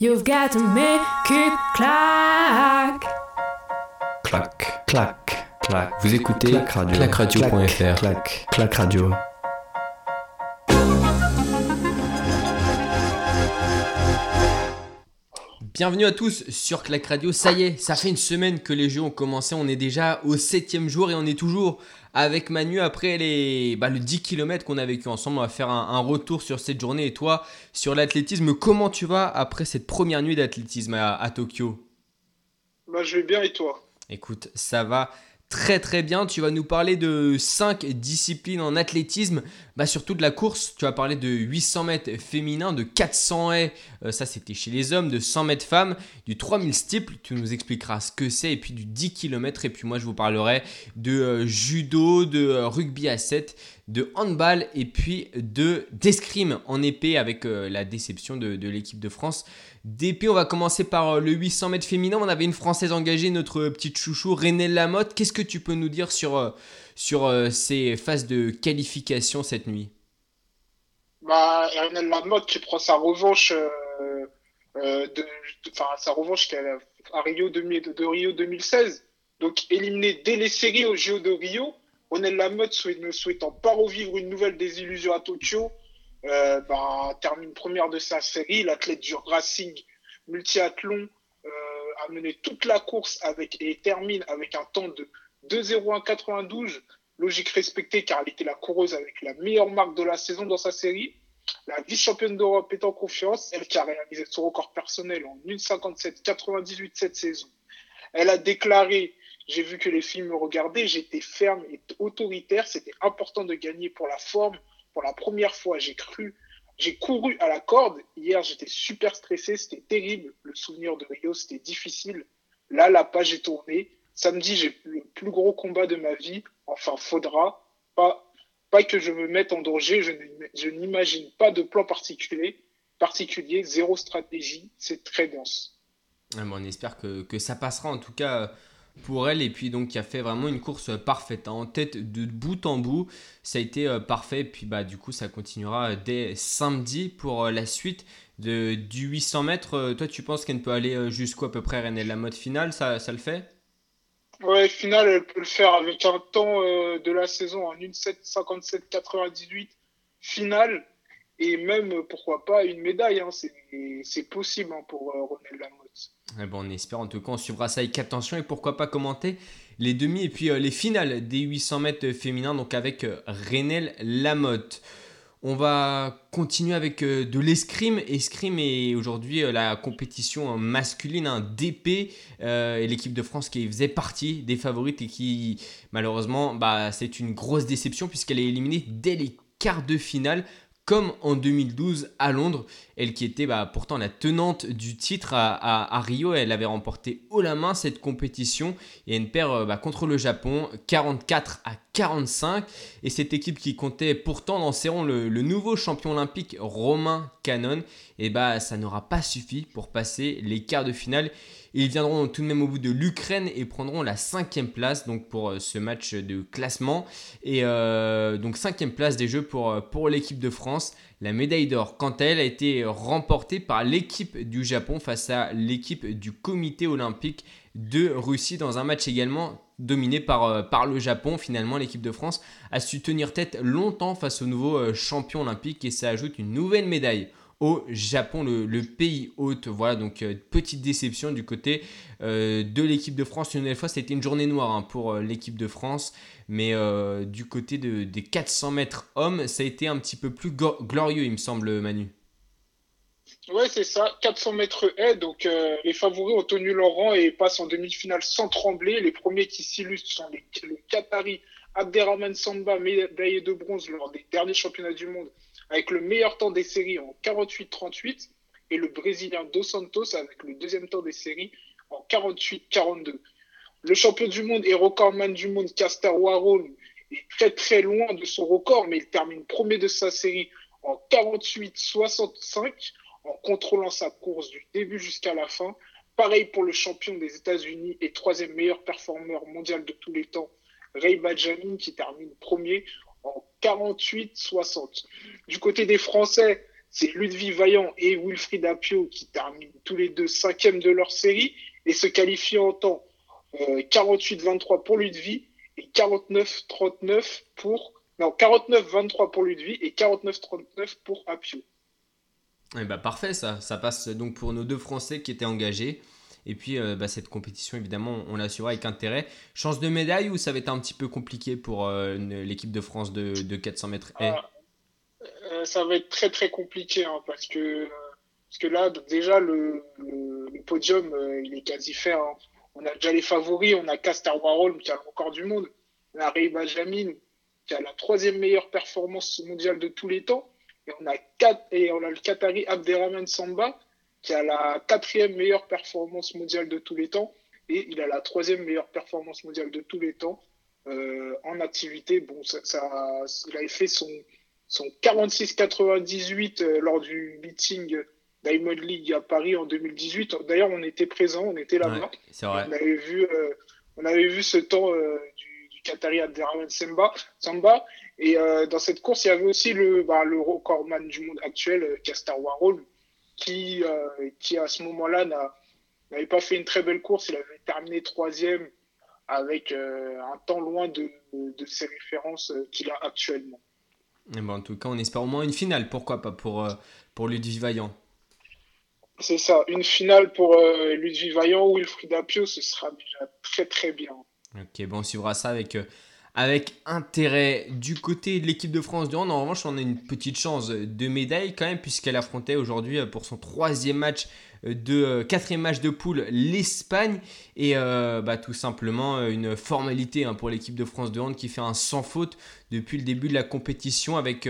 You've got to make it clack. Clac, clac, clac. Vous écoutez Clac Radio. clacradio.fr. Clac, clac radio. Bienvenue à tous sur Clac Radio. Ça y est, ça fait une semaine que les jeux ont commencé. On est déjà au septième jour et on est toujours avec Manu après les, bah, le 10 km qu'on a vécu ensemble. On va faire un, un retour sur cette journée. Et toi, sur l'athlétisme, comment tu vas après cette première nuit d'athlétisme à, à Tokyo? Bah, je vais bien et toi? Écoute, ça va très très bien. Tu vas nous parler de 5 disciplines en athlétisme, bah surtout de la course. Tu vas parler de 800 mètres féminin, de 400 haies, euh, ça c'était chez les hommes, de 100 mètres femmes, du 3000 steeple, tu nous expliqueras ce que c'est, et puis du 10 km. Et puis moi je vous parlerai de euh, judo, de euh, rugby à 7, de handball et puis de d'escrime en épée avec la déception de, l'équipe de France. D'épée, on va commencer par le 800 mètres féminin. On avait une Française engagée, notre petite chouchou René Lamotte. Qu'est-ce que tu peux nous dire sur, sur euh, ces phases de qualification cette nuit? Bah, Ernest Lamotte qui prend sa revanche, euh, euh, de, sa revanche qu'elle à Rio, 2000 de Rio 2016. Donc, éliminé dès les séries au JO de Rio. Ernest Lamotte ne souhaitant pas revivre une nouvelle désillusion à Tokyo, euh, bah, termine première de sa série. L'athlète du Racing multiathlon a mené toute la course avec, et termine avec un temps de 2,01,92. Logique respectée car elle était la coureuse avec la meilleure marque de la saison dans sa série. La vice-championne d'Europe est en confiance, elle qui a réalisé son record personnel en 1,57,98 cette saison. Elle a déclaré J'ai vu que les filles me regardaient, j'étais ferme et autoritaire, c'était important de gagner pour la forme. Pour la première fois, j'ai cru, j'ai couru à la corde. Hier, j'étais super stressé, c'était terrible. Le souvenir de Rio, c'était difficile. Là, la page est tournée. Samedi, j'ai le plus gros combat de ma vie. Enfin, faudra. Pas, pas que je me mette en danger. Je n'im- je n'imagine pas de plan particulier. Particulier, zéro stratégie. C'est très dense. Ah On espère que, que ça passera en tout cas euh, pour elle. Et puis donc, qui a fait vraiment une course parfaite. hein. En tête de bout en bout, ça a été euh, parfait. Puis bah, du coup, ça continuera dès samedi pour euh, la suite de, du 800 mètres. Euh, toi, tu penses qu'elle peut aller euh, jusqu'où à peu près René? La mode finale ça, ça le fait? Ouais, finale, elle peut le faire avec un temps euh, de la saison en 1,57,98 finale. Et même, pourquoi pas, une médaille. Hein. C'est possible hein, pour euh, René Lamotte. Eh ben, on espère en tout cas, on suivra ça avec attention et pourquoi pas commenter les demi et puis euh, les finales des 800 mètres féminins, donc avec euh, Renel Lamotte. On va continuer avec euh, de l'escrime. Escrime est aujourd'hui euh, la compétition euh, masculine, un DP, euh, et l'équipe de France qui faisait partie des favorites et qui, malheureusement, bah, c'est une grosse déception puisqu'elle est éliminée dès les quarts de finale comme en 2012 à Londres. Elle qui était bah, pourtant la tenante du titre à, Rio, elle avait remporté haut la main cette compétition et elle perd euh, bah, contre le Japon 44 à 45. Et cette équipe qui comptait pourtant dans ses rangs le, nouveau champion olympique Romain Canon, et bah ça n'aura pas suffi pour passer les quarts de finale. Ils viendront tout de même au bout de l'Ukraine et prendront la cinquième place donc pour euh, ce match de classement. Et euh, donc cinquième place des Jeux pour, euh, pour l'équipe de France. La médaille d'or, quant à elle, a été remportée par l'équipe du Japon face à l'équipe du comité olympique de Russie dans un match également dominé par, par le Japon. Finalement, l'équipe de France a su tenir tête longtemps face au nouveau champion olympique et ça ajoute une nouvelle médaille au Japon, le, pays hôte. Voilà, donc euh, petite déception du côté euh, de l'équipe de France. Une nouvelle fois, c'était une journée noire hein, pour euh, l'équipe de France. Mais du côté de- des 400 mètres hommes, ça a été un petit peu plus glorieux, il me semble, Manu. Ouais, c'est ça. 400 mètres haies. Donc, les favoris ont tenu leur rang et passent en demi-finale sans trembler. Les premiers qui s'illustrent sont les, le Qatari Abderrahman Samba, médaillé de bronze lors des derniers championnats du monde, avec le meilleur temps des séries en 48-38, et le Brésilien Dos Santos avec le deuxième temps des séries en 48-42. Le champion du monde et recordman du monde, Caster Warhol, est très très loin de son record, mais il termine premier de sa série en 48-65 en contrôlant sa course du début jusqu'à la fin. Pareil pour le champion des États-Unis et troisième meilleur performeur mondial de tous les temps, Ray Benjamin, qui termine premier 48-60. Du côté des Français, c'est Ludwig Vaillant et Wilfried Apio qui terminent tous les deux cinquièmes de leur série et se qualifient en temps 48-23 pour Ludwig et 49-39 pour non 49-23 pour et 49-39 pour Apio. Eh bah parfait ça, ça passe donc pour nos deux Français qui étaient engagés. Et puis euh, bah, cette compétition, évidemment, on l'assurera avec intérêt. Chance de médaille ou ça va être un petit peu compliqué pour euh, l'équipe de France de, de 400 mètres ah, euh, Ça va être très très compliqué hein, parce, que, parce que là, déjà, le, podium, il est quasi fait. Hein. On a déjà les favoris, on a Caster Warhol qui a le record du monde. On a Ray Benjamin qui a la troisième meilleure performance mondiale de tous les temps. Et on a, quatre, et on a le Qatari Abderrahman Samba qui a la quatrième meilleure performance mondiale de tous les temps et il a la troisième meilleure performance mondiale de tous les temps euh, en activité. Bon, ça, ça, il avait fait son, son 46-98 euh, lors du meeting Diamond League à Paris en 2018. D'ailleurs, on était présent, on était là-bas. on avait vu, euh, on avait vu ce temps du, du Qatari Abderrahman Samba, Samba. Et dans cette course, il y avait aussi le, bah, le recordman du monde actuel, Caster Warhol, qui, euh, qui à ce moment-là n'avait pas fait une très belle course. Il avait terminé troisième avec euh, un temps loin de, de ses références euh, qu'il a actuellement. Et bon, en tout cas, on espère au moins une finale. Pourquoi pas pour, pour Ludwig Vaillant C'est ça, une finale pour Ludwig Vaillant ou Wilfried Apio, ce sera déjà très très bien. Ok, bon, on suivra ça avec avec intérêt. Du côté de l'équipe de France de hand, en revanche, on a une petite chance de médaille quand même, puisqu'elle affrontait aujourd'hui euh, pour son troisième match euh, de euh, quatrième match de poule l'Espagne. Et bah, tout simplement une formalité hein, pour l'équipe de France de hand qui fait un sans faute depuis le début de la compétition avec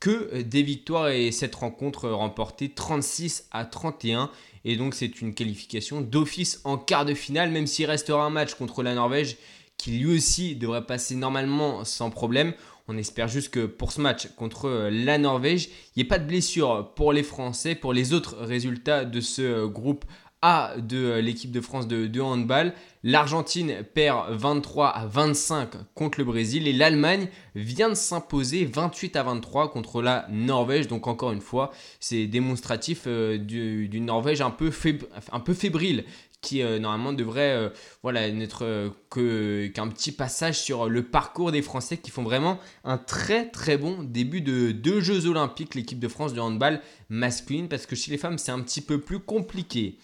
que des victoires. Et cette rencontre remportée 36 à 31 et donc c'est une qualification d'office en quart de finale même s'il restera un match contre la Norvège qui lui aussi devrait passer normalement sans problème. On espère juste que pour ce match contre euh, la Norvège, il n'y ait pas de blessure pour les Français, pour les autres résultats de ce euh, groupe A de euh, l'équipe de France de, handball. L'Argentine perd 23 à 25 contre le Brésil et l'Allemagne vient de s'imposer 28 à 23 contre la Norvège. Donc encore une fois, c'est démonstratif d'une Norvège un peu fébrile qui euh, normalement devrait euh, voilà, n'être euh, qu'un petit passage sur le parcours des Français qui font vraiment un très très bon début de deux Jeux Olympiques, l'équipe de France de handball masculine, parce que chez les femmes c'est un petit peu plus compliqué.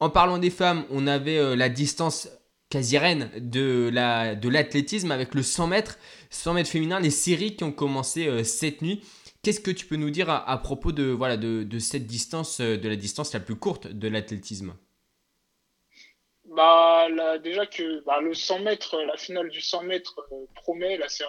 En parlant des femmes, on avait la distance quasi reine de, la, de l'athlétisme avec le 100 mètres, 100 mètres féminin, les séries qui ont commencé cette nuit. Qu'est-ce que tu peux nous dire à, propos de, voilà, de cette distance, de la distance la plus courte de l'athlétisme? Bah, déjà que bah, le 100 mètres, la finale du 100 mètres euh, promet, la série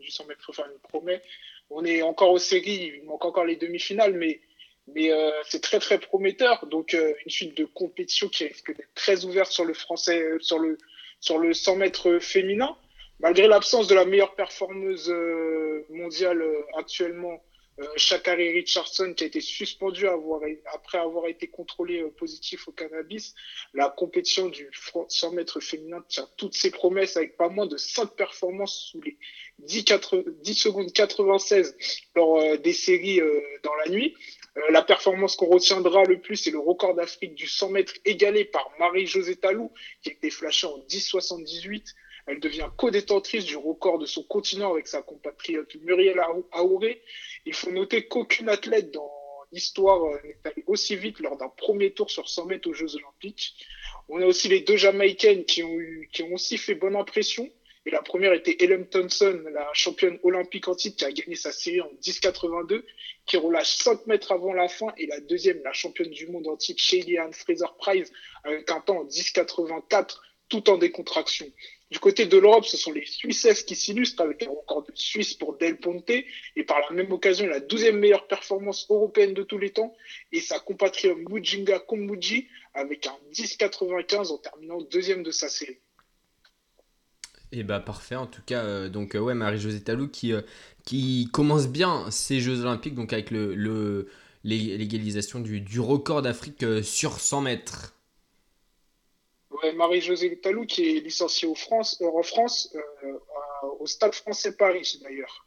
du 100 mètres promet. On est encore aux séries, il manque encore les demi-finales, mais, mais euh, c'est très très prometteur. Donc euh, une suite de compétition qui risque d'être très ouverte sur le français, sur le sur le 100 mètres féminin, malgré l'absence de la meilleure performeuse mondiale actuellement Shakari euh, Richardson qui a été suspendu après avoir été contrôlé euh, positif au cannabis. La compétition du 100 mètres féminin tient toutes ses promesses avec pas moins de 5 performances sous les 10, 10 secondes 96 lors euh, des séries dans la nuit. la performance qu'on retiendra le plus, c'est le record d'Afrique du 100 mètres égalé par Marie-Josée Talou, qui a été flashée en 10,78. Elle devient co-détentrice du record de son continent avec sa compatriote Muriel Aouré. Il faut noter qu'aucune athlète dans l'histoire euh, n'est allée aussi vite lors d'un premier tour sur 100 mètres aux Jeux Olympiques. On a aussi les deux Jamaïcaines qui ont, aussi fait bonne impression. Et la première était Ellen Thompson, la championne olympique en titre qui a gagné sa série en 10,82, qui relâche 5 mètres avant la fin. Et la deuxième, la championne du monde en titre, Shaylee Fraser-Price, avec un temps en 10,84, tout en décontraction. Du côté de l'Europe, ce sont les Suisses qui s'illustrent avec un record de Suisse pour Del Ponte et par la même occasion la douzième meilleure performance européenne de tous les temps et sa compatriote Mujinga Kombuji avec un 10,95 en terminant deuxième de sa série. Et eh bah parfait, en tout cas, euh, donc euh, ouais, Marie-Josée Talou qui, euh, qui commence bien ses Jeux Olympiques, donc avec l'égalisation du, du record d'Afrique sur 100 mètres. Marie-Josée Talou qui est licenciée France, en France, euh, au Stade français Paris d'ailleurs.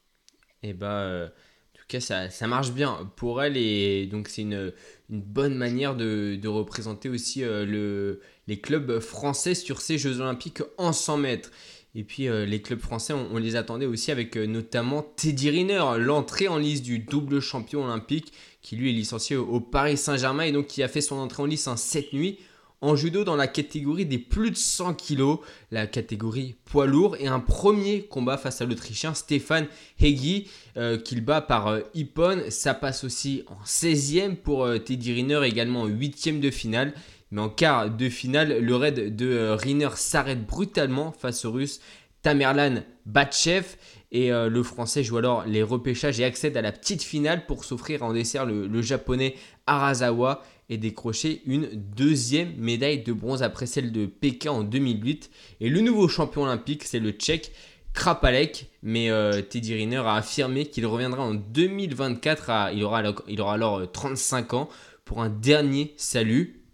Et eh bah, en tout cas, ça, ça marche bien pour elle et donc c'est une, bonne manière de, de représenter aussi euh, le, les clubs français sur ces Jeux Olympiques en 100 mètres. Et puis euh, les clubs français, on, les attendait aussi avec euh, notamment Teddy Riner, l'entrée en lice du double champion olympique, qui lui est licencié au, Paris Saint-Germain et donc qui a fait son entrée en lice en cette nuit en judo dans la catégorie des plus de 100 kg, la catégorie poids lourd, et un premier combat face à l'Autrichien Stéphane Hegi, euh, qu'il bat par Ippon. Ça passe aussi en 16e pour Teddy Riner, également en 8e de finale. Mais en quart de finale, le raid de euh, Riner s'arrête brutalement face au russe Tamerlan Batchev. Et euh, le français joue alors les repêchages et accède à la petite finale pour s'offrir en dessert le, japonais Arazawa et décrocher une deuxième médaille de bronze après celle de Pékin en 2008. Et le nouveau champion olympique, c'est le tchèque Krapalek. Mais euh, Teddy Riner a affirmé qu'il reviendra en 2024. il, aura, alors 35 ans pour un dernier salut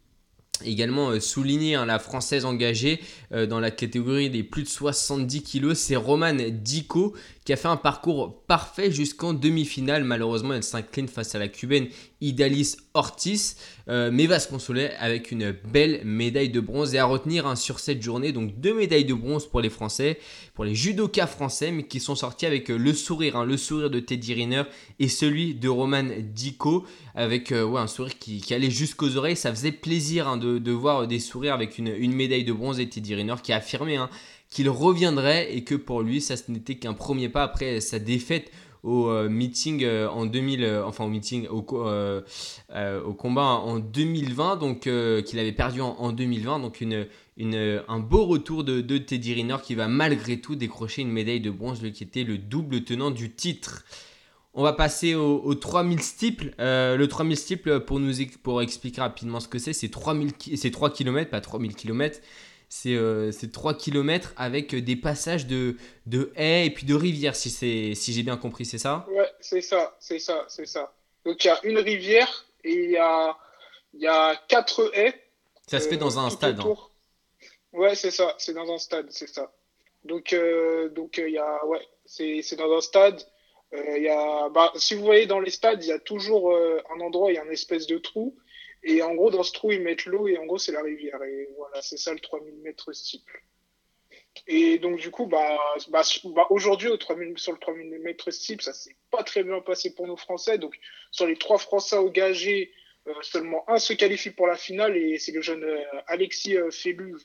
également euh, souligné hein, la française engagée euh, dans la catégorie des plus de 70 kg, c'est Romane Dico qui a fait un parcours parfait jusqu'en demi-finale. Malheureusement, elle s'incline face à la cubaine Idalis Ortiz, euh, mais va se consoler avec une belle médaille de bronze et à retenir hein, sur cette journée. Donc deux médailles de bronze pour les Français, pour les judokas français, mais qui sont sortis avec euh, le sourire, hein, le sourire de Teddy Riner et celui de Roman Dico, avec euh, un sourire qui, allait jusqu'aux oreilles. Ça faisait plaisir hein, de, voir des sourires avec une, une, médaille de bronze et Teddy Riner qui a affirmé qu'il reviendrait et que pour lui, ça n'était qu'un premier pas après sa défaite au euh, meeting euh, en 2000, euh, enfin au meeting, au, au combat en 2020, donc qu'il avait perdu en, 2020, donc une, une, un beau retour de, Teddy Riner qui va malgré tout décrocher une médaille de bronze, qui était le double tenant du titre. On va passer au, 3000 steeple. le 3000 steeple, pour, nous, pour expliquer rapidement ce que c'est, c'est 3 km, pas 3000 km c'est euh, 3 km avec des passages de, de haies et puis de rivières, si, si j'ai bien compris, c'est ça? Ouais, c'est ça, c'est ça, c'est ça. Donc il y a une rivière et il y a, y a quatre haies. Ça se fait dans un stade. Hein. Ouais, c'est ça, c'est dans un stade, c'est ça. Donc, euh, donc il y a, ouais, c'est dans un stade. Euh, y a, bah, si vous voyez dans les stades, il y a toujours euh, un endroit, il y a une espèce de trou. Et en gros, dans ce trou, ils mettent l'eau et en gros, c'est la rivière. Et voilà, c'est ça le 3000 mètres steeple. Et donc, du coup, bah, bah, bah aujourd'hui, au 3000, sur le 3000 mètres steeple, ça s'est pas très bien passé pour nos Français. Donc, sur les trois Français engagés, euh, seulement un se qualifie pour la finale et c'est le jeune euh, Alexis euh, Félu,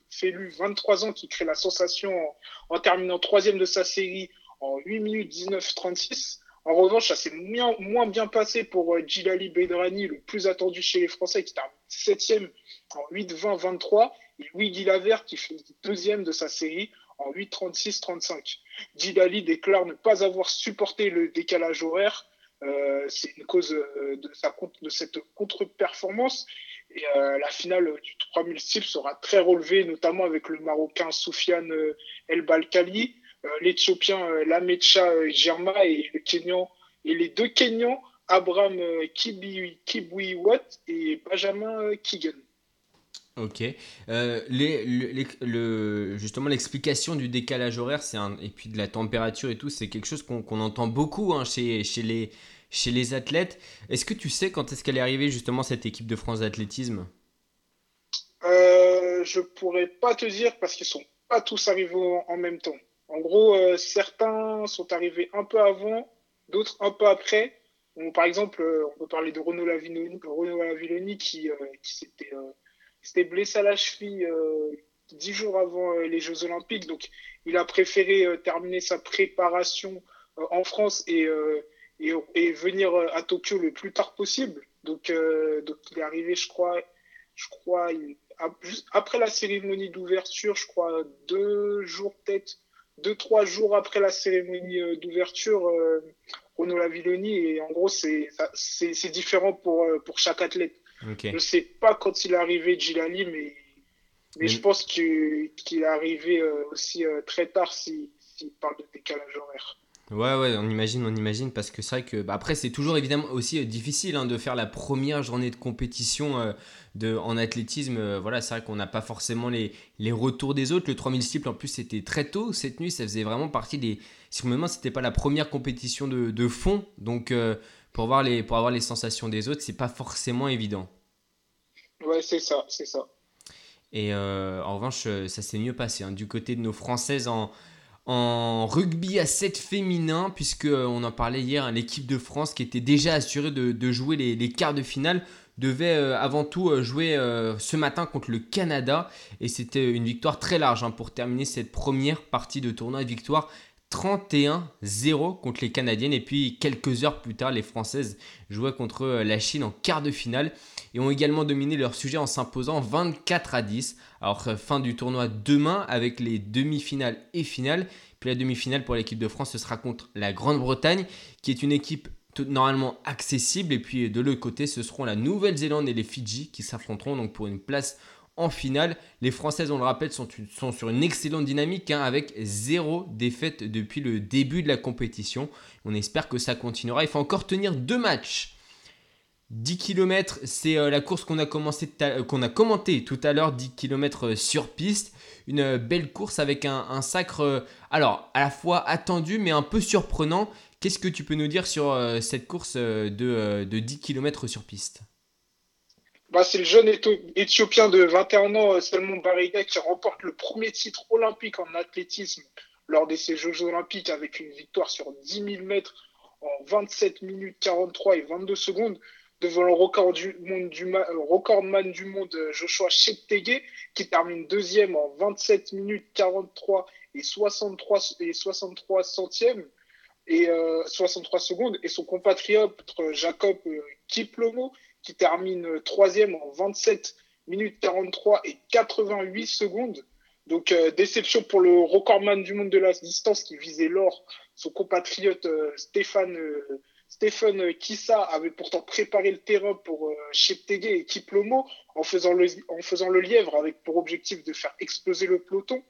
23 ans, qui crée la sensation en, en terminant troisième de sa série en 8 minutes 19-36. En revanche, ça s'est moins, bien passé pour Djilali euh, Bedrani, le plus attendu chez les Français, qui termine septième en 8-20-23, et Louis Lavert, qui fait deuxième de sa série en 8-36-35. Djilali déclare ne pas avoir supporté le décalage horaire. Euh, c'est une cause euh, de cette contre-performance. Et la finale du 3000 cibles sera très relevée, notamment avec le Marocain Soufiane El Balkali. Euh, l'Éthiopien euh, Lamecha euh, Germa et le Kenyan et les deux Kenyans Abraham Kibwiwat et Benjamin Keegan. Ok. les, le, justement, l'explication du décalage horaire c'est un, et puis de la température et tout, c'est quelque chose qu'on entend beaucoup hein, chez, chez, les, chez les athlètes. Est-ce que tu sais quand est-ce qu'elle est arrivée justement cette équipe de France d'athlétisme? Euh, Je pourrais pas te dire parce qu'ils sont pas tous arrivés en même temps. En gros, euh, certains sont arrivés un peu avant, d'autres un peu après. par exemple, euh, on peut parler de Renaud Lavilloni, qui, euh, qui s'était blessé à la cheville dix jours avant les Jeux Olympiques. Donc, il a préféré terminer sa préparation en France et, et, venir à Tokyo le plus tard possible. Donc, il est arrivé, je crois, je crois, après la cérémonie d'ouverture, je crois deux jours peut-être deux, trois jours après la cérémonie euh, d'ouverture, euh, Renaud Lavilloni, et en gros, c'est différent pour, euh, pour chaque athlète. Je ne sais pas quand il est arrivé, Gilali, mais, mais, je pense qu'il est arrivé aussi très tard s'il parle de décalage horaire. Ouais, ouais, on imagine, on imagine, parce que c'est vrai que, bah, après, c'est toujours évidemment aussi euh, difficile hein, de faire la première journée de compétition euh, de, en athlétisme. euh, voilà, c'est vrai qu'on n'a pas forcément les, les retours des autres. Le 3000 steeple, en plus, c'était très tôt cette nuit, ça faisait vraiment partie des. Si je me demande, c'était pas la première compétition de, de fond, donc euh, pour, voir les, pour avoir les sensations des autres, c'est pas forcément évident. Ouais, c'est ça, c'est ça. Et en revanche, ça s'est mieux passé hein, du côté de nos Françaises en, en rugby à 7 féminin, puisque euh, on en parlait hier, hein, l'équipe de France qui était déjà assurée de, de jouer les, quarts de finale devait euh, avant tout euh, jouer ce matin contre le Canada. Et c'était une victoire très large hein, pour terminer cette première partie de tournoi. Victoire 31-0 contre les Canadiennes et puis quelques heures plus tard les Françaises jouaient contre euh, la Chine en quart de finale et ont également dominé leur sujet en s'imposant 24 à 10. Alors euh, fin du tournoi demain avec les demi-finales et finales. Puis la demi-finale pour l'équipe de France ce sera contre la Grande-Bretagne qui est une équipe normalement accessible et puis de l'autre côté ce seront la Nouvelle-Zélande et les Fidji qui s'affronteront donc pour une place en finale. Les Françaises, on le rappelle, sont, sur une excellente dynamique hein, avec zéro défaite depuis le début de la compétition. On espère que ça continuera. Il faut encore tenir deux matchs. 10 km, c'est euh, la course qu'on a, commencé tout à- euh, l'heure, 10 km sur piste. Une euh, belle course avec un, sacre, euh, alors à la fois attendu mais un peu surprenant. Qu'est-ce que tu peux nous dire sur euh, cette course euh, de, euh, de 10 km sur piste? Bah, c'est le jeune Éthiopien de 21 ans, euh, Salmon Bariga, qui remporte le premier titre olympique en athlétisme lors de ces Jeux olympiques avec une victoire sur 10 000 mètres en 27 minutes 43 et 22 secondes devant le record du du euh, recordman du monde euh, Joshua Cheptegei qui termine deuxième en 27 minutes 43 et 63 et 63 centièmes et euh, 63 secondes. Et son compatriote Jacob Kiplomo qui termine troisième en 27 minutes 43 et 88 secondes. Donc euh, déception pour le recordman du monde de la distance qui visait l'or. Son compatriote euh, Stéphane euh, Stephen Kissa avait pourtant préparé le terrain pour Cheptegei et Kiplomo en faisant le en faisant le lièvre avec pour objectif de faire exploser le peloton.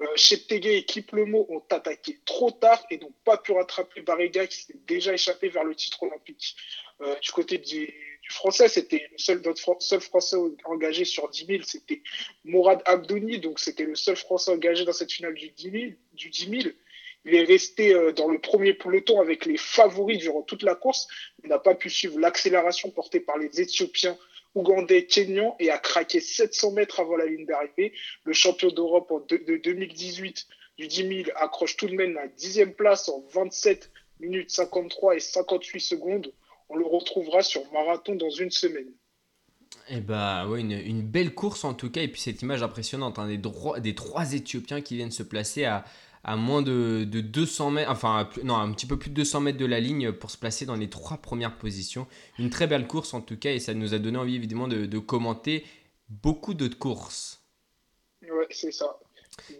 Euh, et Kiplomo ont attaqué trop tard et n'ont pas pu rattraper Barriga qui s'est déjà échappé vers le titre olympique. Euh, du côté du, français, c'était le seul, français engagé sur 10 000, c'était Mourad Abdouni, donc c'était le seul français engagé dans cette finale du 10 000. Du 10 000. Il est resté euh, dans le premier peloton avec les favoris durant toute la course. Il n'a pas pu suivre l'accélération portée par les Éthiopiens, Ougandais, Kenyans et a craqué 700 mètres avant la ligne d'arrivée. Le champion d'Europe de, de 2018 du 10 000 accroche tout de même la dixième place en 27 minutes 53 et 58 secondes. On le retrouvera sur marathon dans une semaine. Eh bah ouais, une, belle course en tout cas, et puis cette image impressionnante hein, des, des trois Éthiopiens qui viennent se placer à, à moins de, de 200 mètres, enfin non, un petit peu plus de 200 mètres de la ligne pour se placer dans les trois premières positions. Une très belle course en tout cas, et ça nous a donné envie évidemment de, de commenter beaucoup d'autres courses. Ouais, c'est ça.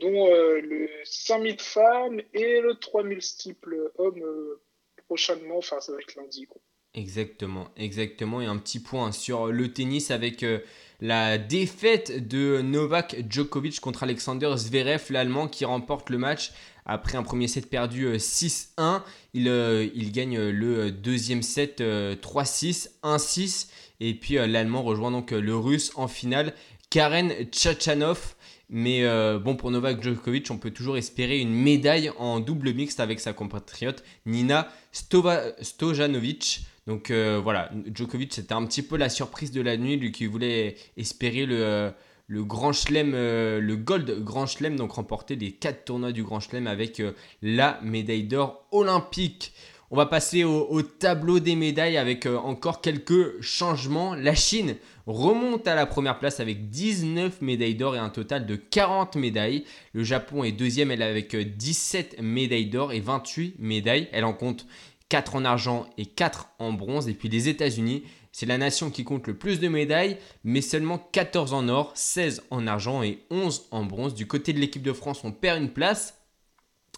Dont euh, le 5000 femmes et le 3000 steeple hommes euh, prochainement, enfin ça va être lundi. Quoi. Exactement, exactement. Et un petit point sur le tennis avec euh, la défaite de Novak Djokovic contre Alexander Zverev, l'Allemand qui remporte le match après un premier set perdu euh, 6-1. Il, euh, il gagne le deuxième set euh, 3-6, 1-6. Et puis euh, l'Allemand rejoint donc euh, le Russe en finale, Karen Tchachanov. Mais euh, bon, pour Novak Djokovic, on peut toujours espérer une médaille en double mixte avec sa compatriote Nina Stojanovic. Donc euh, voilà, Djokovic, c'était un petit peu la surprise de la nuit, lui qui voulait espérer le, euh, Grand Chelem, euh, le Gold Grand Chelem, donc remporter les quatre tournois du Grand Chelem avec la médaille d'or olympique. On va passer au, au tableau des médailles avec encore quelques changements. La Chine remonte à la première place avec 19 médailles d'or et un total de 40 médailles. Le Japon est deuxième, elle avec euh, 17 médailles d'or et 28 médailles. Elle en compte 4 en argent et 4 en bronze. Et puis les États-Unis, c'est la nation qui compte le plus de médailles, mais seulement 14 en or, 16 en argent et 11 en bronze. Du côté de l'équipe de France, on perd une place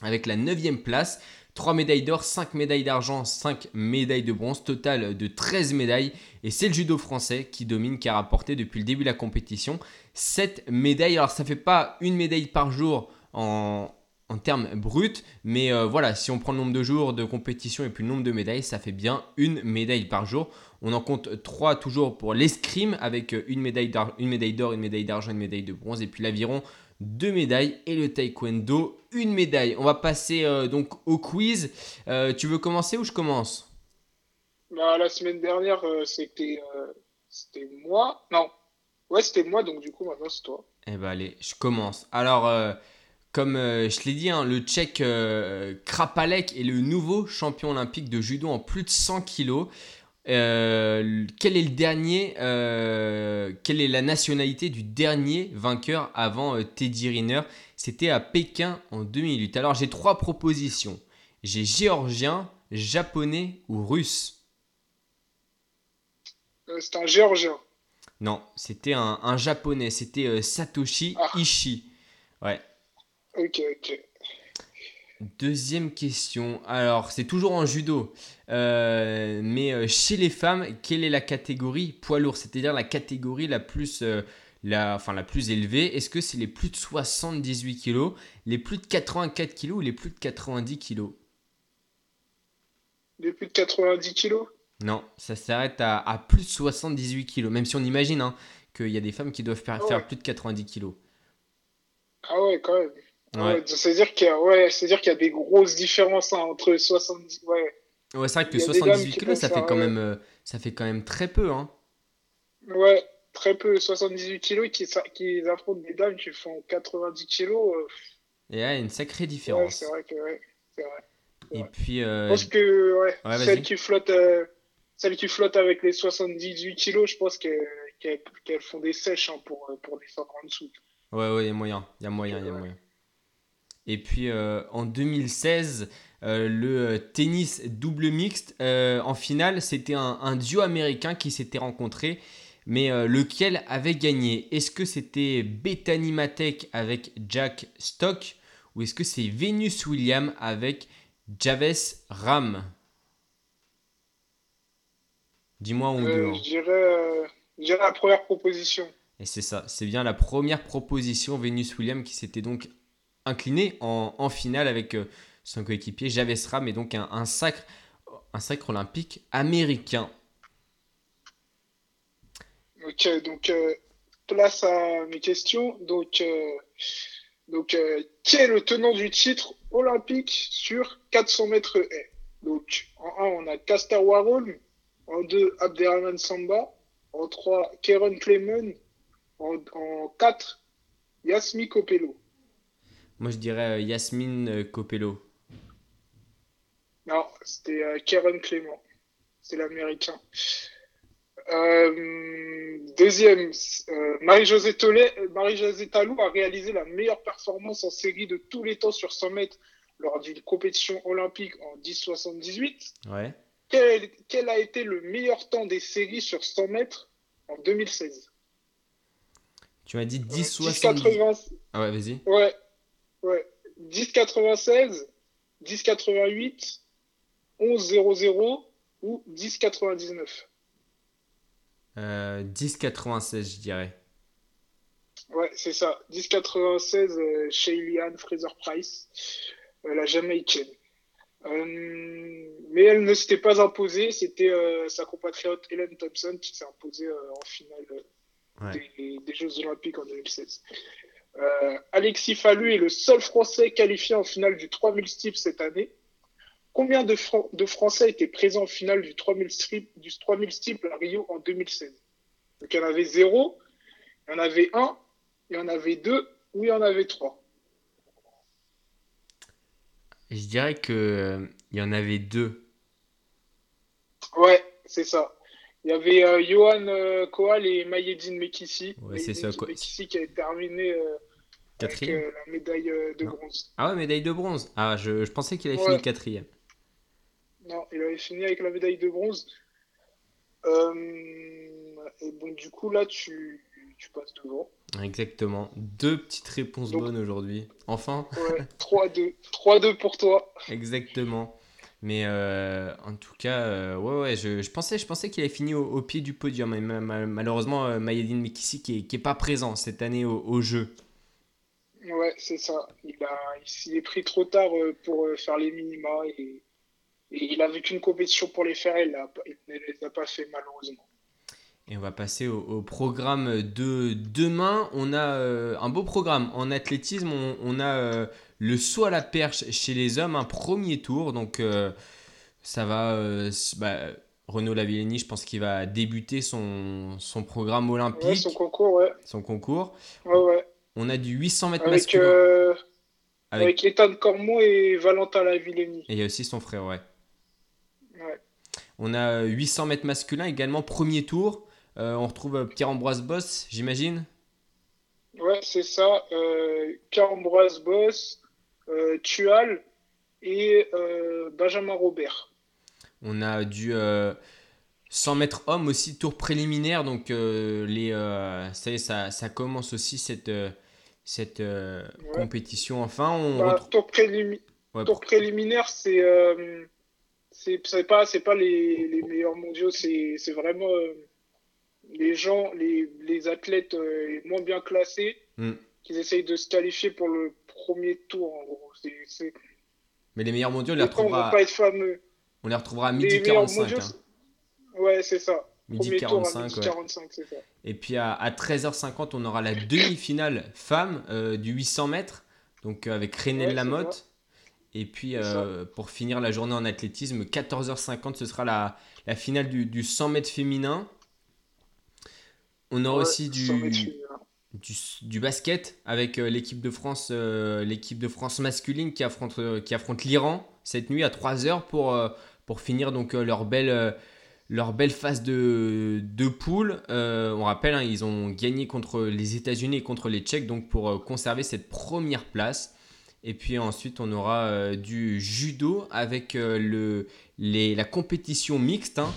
avec la 9 place. 3 médailles d'or, 5 médailles d'argent, 5 médailles de bronze, total de 13 médailles. Et c'est le judo français qui domine, qui a rapporté depuis le début de la compétition 7 médailles. Alors ça fait pas une médaille par jour en, en termes bruts. Mais euh, voilà, si on prend le nombre de jours de compétition et puis le nombre de médailles, ça fait bien une médaille par jour. On en compte trois toujours pour l'escrime avec une médaille d'or, une médaille d'or, une médaille d'argent, une médaille de bronze. Et puis l'aviron, deux médailles. Et le taekwondo, une médaille. On va passer euh, donc au quiz. Euh, tu veux commencer ou je commence? Bah, la semaine dernière, euh, c'était euh, c'était moi. Non. Ouais, c'était moi, donc du coup, maintenant, c'est toi. Eh ben allez, je commence. Alors, euh, comme euh, je l'ai dit, hein, le Tchèque euh, Krapalek est le nouveau champion olympique de judo en plus de 100 kilos. Euh, quel est le dernier euh, Quelle est la nationalité du dernier vainqueur avant euh, Teddy Riner? C'était à Pékin en 2008. Alors j'ai trois propositions. J'ai géorgien, japonais ou russe? C'est un géorgien. Non, c'était un, un japonais. C'était Satoshi Ah. Ishii. Ouais. Ok, ok. Deuxième question. Alors, c'est toujours en judo. Euh, mais euh, chez les femmes, quelle est la catégorie poids lourd? C'est-à-dire la catégorie la plus, euh, la, enfin, la plus élevée. Est-ce que c'est les plus de 78 kg, les plus de 84 kg ou les plus de 90 kg Les plus de 90 kilos? Non, ça s'arrête à, à plus de 78 kg. Même si on imagine hein, qu'il y a des femmes qui doivent faire, Ah faire plus de 90 kg. Ah ouais, quand même. Ouais. C'est-à-dire qu'il y a, ouais, qu'il y a des grosses différences hein, entre 70. Ouais, Ouais, c'est vrai que Il y a des dames 78 qui kg, peuvent ça fait quand ouais. même, euh, ça fait quand même très peu. Hein. ouais, très peu. 78 kilos qui, qui affrontent des dames qui font 90 kilos. euh, Et il y a une sacrée différence. c'est vrai que, ouais, c'est vrai. Et puis, Je euh, pense que, ouais, celle qui flotte, euh, celle qui flotte avec les 78 kilos, je pense que- qu'elles qu'elles font des sèches hein, pour, pour descendre en dessous. Ouais, ouais, il y a moyen. Il y a moyen, il y a moyen. Et puis euh, en 2016, euh, le euh, tennis double mixte, en finale, c'était un, un duo américain qui s'était rencontré, mais lequel avait gagné Est-ce que c'était Bethany Matek avec Jack Stock ou est-ce que c'est Venus Williams avec Javes Ram Dis-moi deux. Euh, je dirais, euh, la première proposition. Et c'est ça, c'est bien la première proposition, Venus Williams, qui s'était donc incliné en, finale avec euh, son coéquipier Javes Ram, et donc un, sacre, un sacre olympique américain. Ok, donc euh, place à mes questions. Donc, euh, donc qui est le tenant du titre olympique sur 400 mètres haies? Donc, en 1, on a Caster Warhol. En 2, Abderrahman Samba. En 3, Karen Clement. En, en 4, Yasmi Copello. Moi, je dirais euh, Yasmine euh, Copello. Non, c'était euh, Karen Clément. C'est l'américain. Euh, deuxième, euh, Marie-Josée Talou a réalisé la meilleure performance en série de tous les temps sur 100 mètres lors d'une compétition olympique en 10,78. Ouais. Quel, quel a été le meilleur temps des séries sur 100 mètres en 2016 Tu m'as dit Euh, 10 70. 10,80 Ah ouais, vas-y. Ouais, ouais. 10,96, 10,88, 11,00 ou 10,99. Euh, 10,96, je dirais. Ouais, c'est ça. 10,96 euh, Shaylian Fraser-Price, euh, la Jamaïcaine. Euh, mais elle ne s'était pas imposée. C'était euh, sa compatriote Helen Thompson qui s'est imposée en finale Ouais. des, des Jeux Olympiques en 2016. Euh, Alexis Fallu est le seul Français qualifié en finale du 3000 steeple cette année. Combien de, Fran- de Français étaient présents en finale du 3000 steeple, du 3000 steeple à Rio en 2016 Donc il y en avait zéro, il y en avait un, il y en avait deux ou il y en avait trois. Je dirais que euh, il y en avait deux. Ouais, c'est ça. Il y avait euh, Johan euh, Koal et Mayedine Mekissi. Ouais, c'est ça, quoi. Mekissi qui a terminé euh, avec Quatrième. euh, la médaille de Non. bronze. Ah ouais, médaille de bronze. Ah, je, je pensais qu'il avait Ouais. fini quatrième. Non, il avait fini avec la médaille de bronze. Et bon, du coup, là, tu, tu passes devant. Exactement. Deux petites réponses Donc- bonnes aujourd'hui. Enfin. Ouais, 3-2. 3-2 pour toi. Exactement. Mais euh, en tout cas, euh, ouais, ouais, je, je pensais, je pensais qu'il avait fini au, au pied du podium. Malheureusement, euh, Mayedine Mekissi qui est, qui est pas présent cette année au, au jeu. Ouais, c'est ça. Il, a, il s'est pris trop tard pour faire les minima et, et il avait qu'une compétition pour les faire et il ne les a pas fait malheureusement. Et on va passer au, au programme de demain. On a euh, un beau programme. En athlétisme, on, on a euh, le saut à la perche chez les hommes, un premier tour. Donc euh, ça va... euh, bah, Renaud Lavillenie, je pense qu'il va débuter son, son programme olympique, Ouais, son concours, ouais. son concours. Ouais, ouais. On a du 800 mètres Avec, masculin. euh, Avec- avec Ethan Cormon et Valentin Lavillenie. Et il y a aussi son frère, ouais. Ouais. On a 800 mètres masculin également, premier tour. Euh, on retrouve Pierre-Ambroise Boss, j'imagine? Ouais, c'est ça. Euh, Ambroise Boss, Tual et euh, Benjamin Robert. On a du euh, 100 mètres homme aussi, tour préliminaire. Donc, euh, les, euh, ça y est, ça, ça commence aussi cette, euh, cette euh, Ouais. compétition. Enfin, on Bah, retrouve. tour, prélimi- Ouais, tour préliminaire, c'est euh, c'est pas c'est pas les, les meilleurs mondiaux, c'est vraiment euh, les gens, les, les athlètes euh, moins bien classés Mm. qui essayent de se qualifier pour le premier tour. En gros, Mais les meilleurs mondiaux, on les retrouvera, pas être fameux. on les retrouvera à midi meilleurs 45. mondiaux, hein. ouais, c'est ça. Midi Premier tour à 45, midi ouais. 45, c'est ça. Et puis à, à 13h50, on aura la demi-finale femme euh, du 800 mètres, donc euh, avec René Ouais, Lamotte. Et puis euh, pour finir la journée en athlétisme, 14h50, ce sera la, la finale du, du 100 mètres féminin. On aura Ouais, aussi du, 100 mètres féminin. Du, du basket avec euh, l'équipe de France euh, l'équipe de France masculine qui affronte, euh, affronte l'Iran cette nuit à 3h pour, pour finir donc leur belle leur belle phase de, de poule. On rappelle, hein, ils ont gagné contre les États-Unis et contre les Tchèques donc pour conserver cette première place. Et puis ensuite, on aura du judo avec le, les, la compétition mixte hein,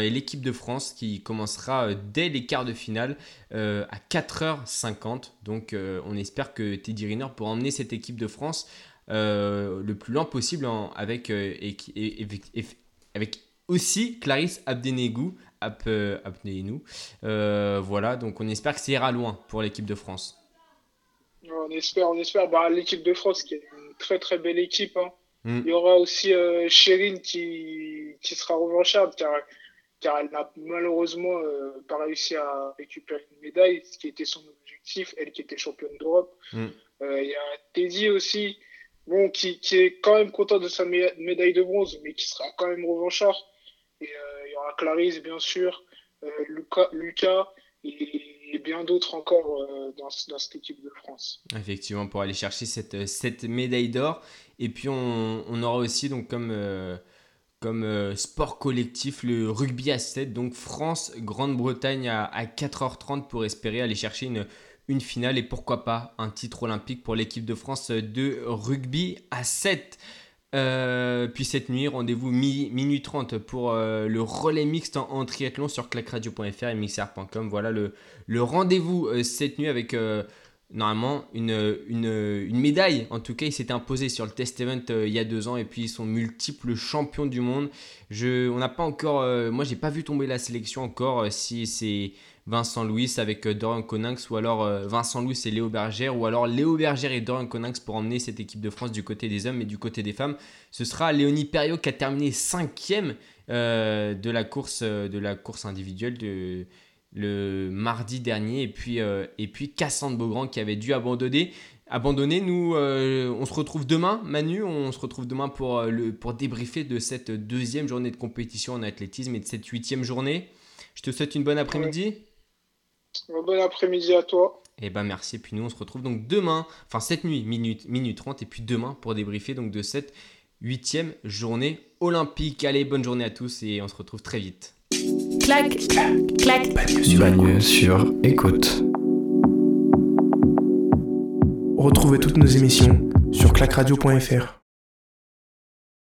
et l'équipe de France qui commencera euh, dès les quarts de finale euh, à 4h50. Donc euh, on espère que Teddy Riner pourra emmener cette équipe de France euh, le plus loin possible en- avec, euh, et- et- et- et- avec aussi Clarisse Abdenegou. Ab- euh. Euh, voilà, donc on espère que ça ira loin pour l'équipe de France. On espère, on espère. Bah, l'équipe de France, qui est une très très belle équipe. hein. Mm. Il y aura aussi euh, Chérine qui, qui sera revancharde, car, car elle n'a malheureusement euh, pas réussi à récupérer une médaille, ce qui était son objectif, elle qui était championne d'Europe. Mm. Euh, il y a Teddy aussi, bon, qui, qui est quand même content de sa mé- médaille de bronze, mais qui sera quand même revanchard. Et euh, il y aura Clarisse, bien sûr, euh, Lucas, et, et bien d'autres encore dans, dans cette équipe de France. Effectivement, pour aller chercher cette, cette médaille d'or. Et puis on, on aura aussi donc comme, euh, comme euh, sport collectif le rugby à 7, donc France, Grande-Bretagne à, à 4h30 pour espérer aller chercher une, une finale et pourquoi pas un titre olympique pour l'équipe de France de rugby à 7. Euh, puis cette nuit, rendez-vous mi- minuit 30 pour euh, le relais mixte en, triathlon sur clacradio.fr et mixer.com. Voilà le, le rendez-vous cette nuit avec normalement une, une, médaille. En tout cas, il s'était imposé sur le test event euh, il y a deux ans et puis ils sont multiples champions du monde. Je, on n'a pas encore, euh, moi j'ai pas vu tomber la sélection encore euh, si c'est Vincent Louis avec Dorian Coninx ou alors Vincent Louis et Léo Bergère ou alors Léo Bergère et Dorian Coninx pour emmener cette équipe de France du côté des hommes et du côté des femmes. Ce sera Léonie Perriot qui a terminé cinquième de la course de la course individuelle de le mardi dernier et puis euh, et puis Cassandre Beaugrand qui avait dû abandonner abandonner nous euh, on se retrouve demain Manu on se retrouve demain pour euh, le pour débriefer de cette deuxième journée de compétition en athlétisme et de cette huitième journée je te souhaite une bonne après-midi Bon après-midi à toi. et ben merci. Puis nous on se retrouve donc demain, enfin cette nuit, minute, minute 30, et puis demain pour débriefer donc de cette huitième journée olympique. Allez, bonne journée à tous et on se retrouve très vite. Clac, clac. Bagne sur écoute. Retrouvez toutes nos émissions sur clacradio.fr.